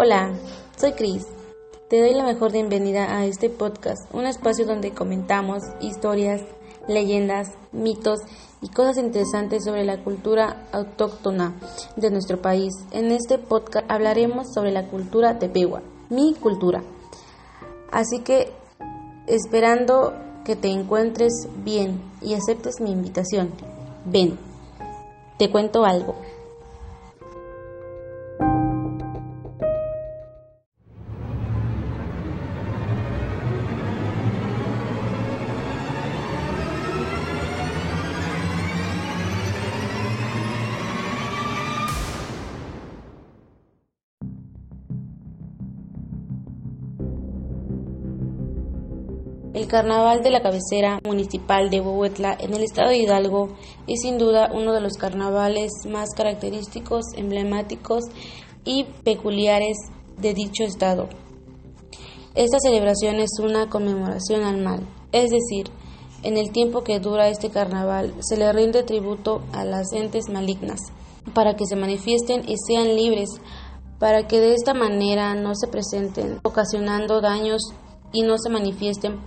Hola, soy Cris. Te doy la mejor bienvenida a este podcast, un espacio donde comentamos historias, leyendas, mitos y cosas interesantes sobre la cultura autóctona de nuestro país. En este podcast hablaremos sobre la cultura tepehua, mi cultura. Así que esperando que te encuentres bien y aceptes mi invitación. Ven, te cuento algo. El carnaval de la cabecera municipal de Huehuetla en el estado de Hidalgo es sin duda uno de los carnavales más característicos, emblemáticos y peculiares de dicho estado. Esta celebración es una conmemoración al mal, es decir, en el tiempo que dura este carnaval se le rinde tributo a las entes malignas para que se manifiesten y sean libres, para que de esta manera no se presenten ocasionando daños y no se manifiesten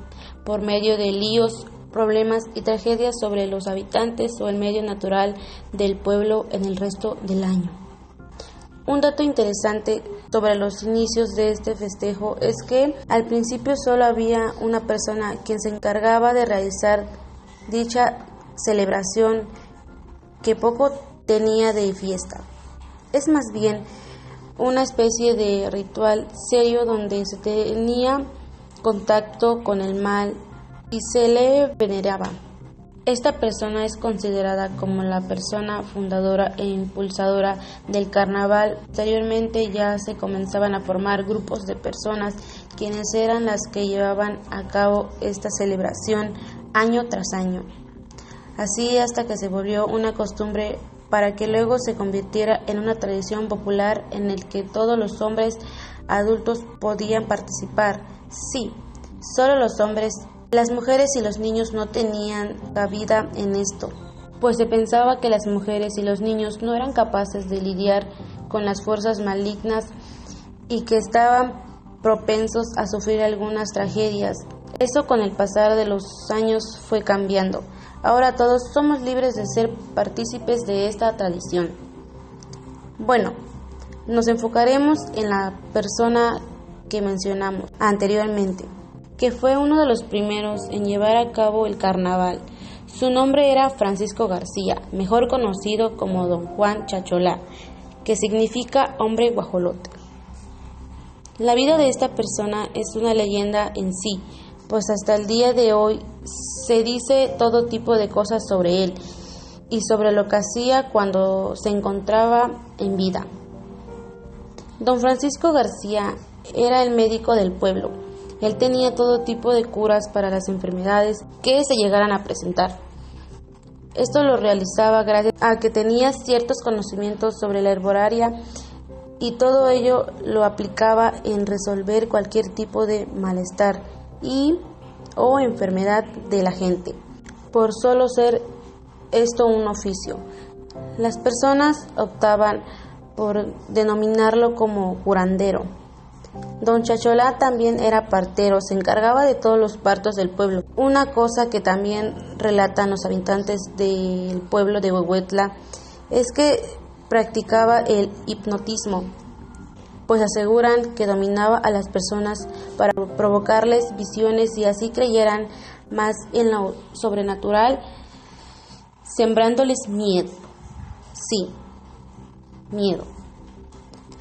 por medio de líos, problemas y tragedias sobre los habitantes o el medio natural del pueblo en el resto del año. Un dato interesante sobre los inicios de este festejo es que al principio solo había una persona quien se encargaba de realizar dicha celebración que poco tenía de fiesta. Es más bien una especie de ritual serio donde se tenía contacto con el mal y se le veneraba. Esta persona es considerada como la persona fundadora e impulsadora del carnaval. Anteriormente ya se comenzaban a formar grupos de personas quienes eran las que llevaban a cabo esta celebración año tras año. Así hasta que se volvió una costumbre para que luego se convirtiera en una tradición popular en el que todos los hombres adultos podían participar Sí, solo los hombres, las mujeres y los niños no tenían cabida en esto, pues se pensaba que las mujeres y los niños no eran capaces de lidiar con las fuerzas malignas y que estaban propensos a sufrir algunas tragedias. Eso con el pasar de los años fue cambiando. Ahora todos somos libres de ser partícipes de esta tradición. Bueno, nos enfocaremos en la persona que mencionamos anteriormente, que fue uno de los primeros en llevar a cabo el carnaval. Su nombre era Francisco García, mejor conocido como Don Juan Chacholá, que significa hombre guajolote. La vida de esta persona es una leyenda en sí, pues hasta el día de hoy se dice todo tipo de cosas sobre él y sobre lo que hacía cuando se encontraba en vida. Don Francisco García era el médico del pueblo. Él tenía todo tipo de curas para las enfermedades que se llegaran a presentar. Esto lo realizaba gracias a que tenía ciertos conocimientos sobre la herboraria y todo ello lo aplicaba en resolver cualquier tipo de malestar y o enfermedad de la gente, por solo ser esto un oficio. Las personas optaban por denominarlo como curandero Don Chacholá también era partero, se encargaba de todos los partos del pueblo. Una cosa que también relatan los habitantes del pueblo de Huehuetla es que practicaba el hipnotismo, pues aseguran que dominaba a las personas para provocarles visiones y así creyeran más en lo sobrenatural, sembrándoles miedo. Sí, miedo.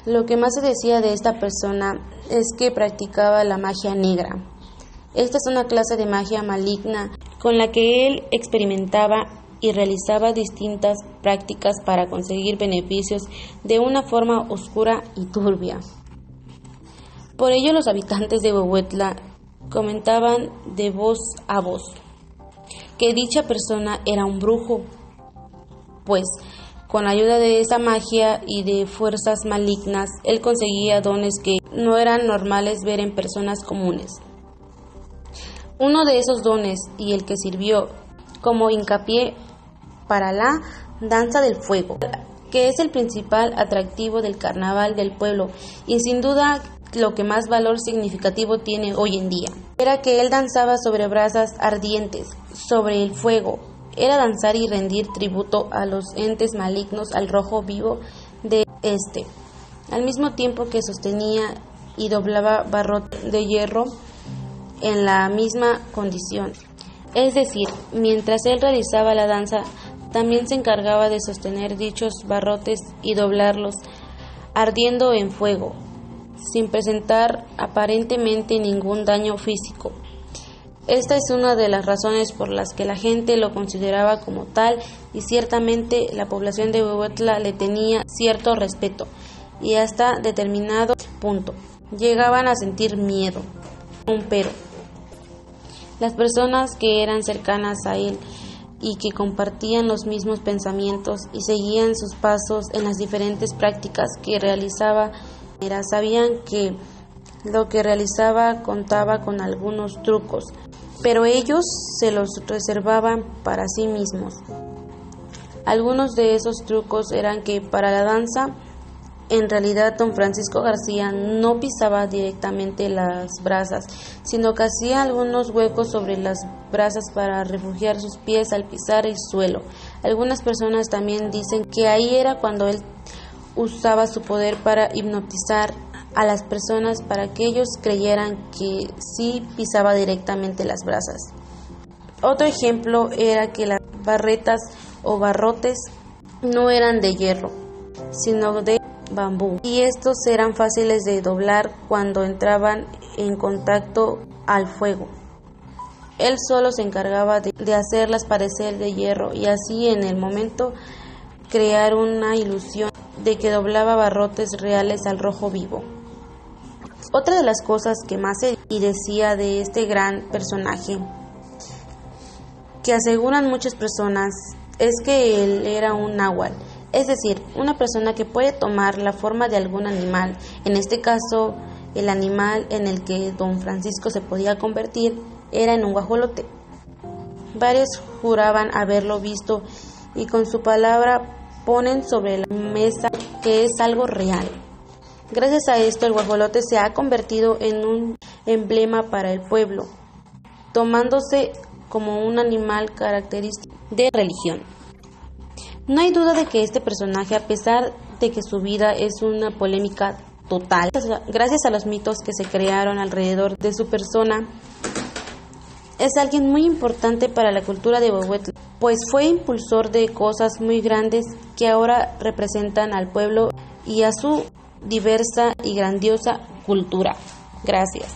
Lo que más se decía de esta persona es que practicaba la magia negra. Esta es una clase de magia maligna con la que él experimentaba y realizaba distintas prácticas para conseguir beneficios de una forma oscura y turbia. Por ello los habitantes de Huehuetla comentaban de voz a voz que dicha persona era un brujo, pues con ayuda de esa magia y de fuerzas malignas, él conseguía dones que no eran normales ver en personas comunes. Uno de esos dones, y el que sirvió como hincapié para la danza del fuego, que es el principal atractivo del carnaval del pueblo y sin duda lo que más valor significativo tiene hoy en día. Era que él danzaba sobre brasas ardientes, sobre el fuego. Era danzar y rendir tributo a los entes malignos al rojo vivo de este, al mismo tiempo que sostenía y doblaba barrote de hierro en la misma condición. Es decir, mientras él realizaba la danza, también se encargaba de sostener dichos barrotes y doblarlos, ardiendo en fuego, sin presentar aparentemente ningún daño físico. Esta es una de las razones por las que la gente lo consideraba como tal y ciertamente la población de Huehuetla le tenía cierto respeto y hasta determinado punto llegaban a sentir miedo. Un pero. Las personas que eran cercanas a él y que compartían los mismos pensamientos y seguían sus pasos en las diferentes prácticas que realizaba, sabían que lo que realizaba contaba con algunos trucos, pero ellos se los reservaban para sí mismos. Algunos de esos trucos eran que para la danza en realidad, don Francisco García no pisaba directamente las brasas, sino que hacía algunos huecos sobre las brasas para refugiar sus pies al pisar el suelo. Algunas personas también dicen que ahí era cuando él usaba su poder para hipnotizar a las personas para que ellos creyeran que sí pisaba directamente las brasas. Otro ejemplo era que las barretas o barrotes no eran de hierro, sino de bambú y estos eran fáciles de doblar cuando entraban en contacto al fuego. Él solo se encargaba de, hacerlas parecer de hierro y así en el momento crear una ilusión de que doblaba barrotes reales al rojo vivo. Otra de las cosas que más se y decía de este gran personaje, que aseguran muchas personas, es que él era un náhuatl es decir, una persona que puede tomar la forma de algún animal, en este caso el animal en el que don Francisco se podía convertir era en un guajolote. Varios juraban haberlo visto y con su palabra ponen sobre la mesa que es algo real. Gracias a esto el guajolote se ha convertido en un emblema para el pueblo, tomándose como un animal característico de religión. No hay duda de que este personaje, a pesar de que su vida es una polémica total, gracias a los mitos que se crearon alrededor de su persona, es alguien muy importante para la cultura de Huehuetla, pues fue impulsor de cosas muy grandes que ahora representan al pueblo y a su diversa y grandiosa cultura. Gracias.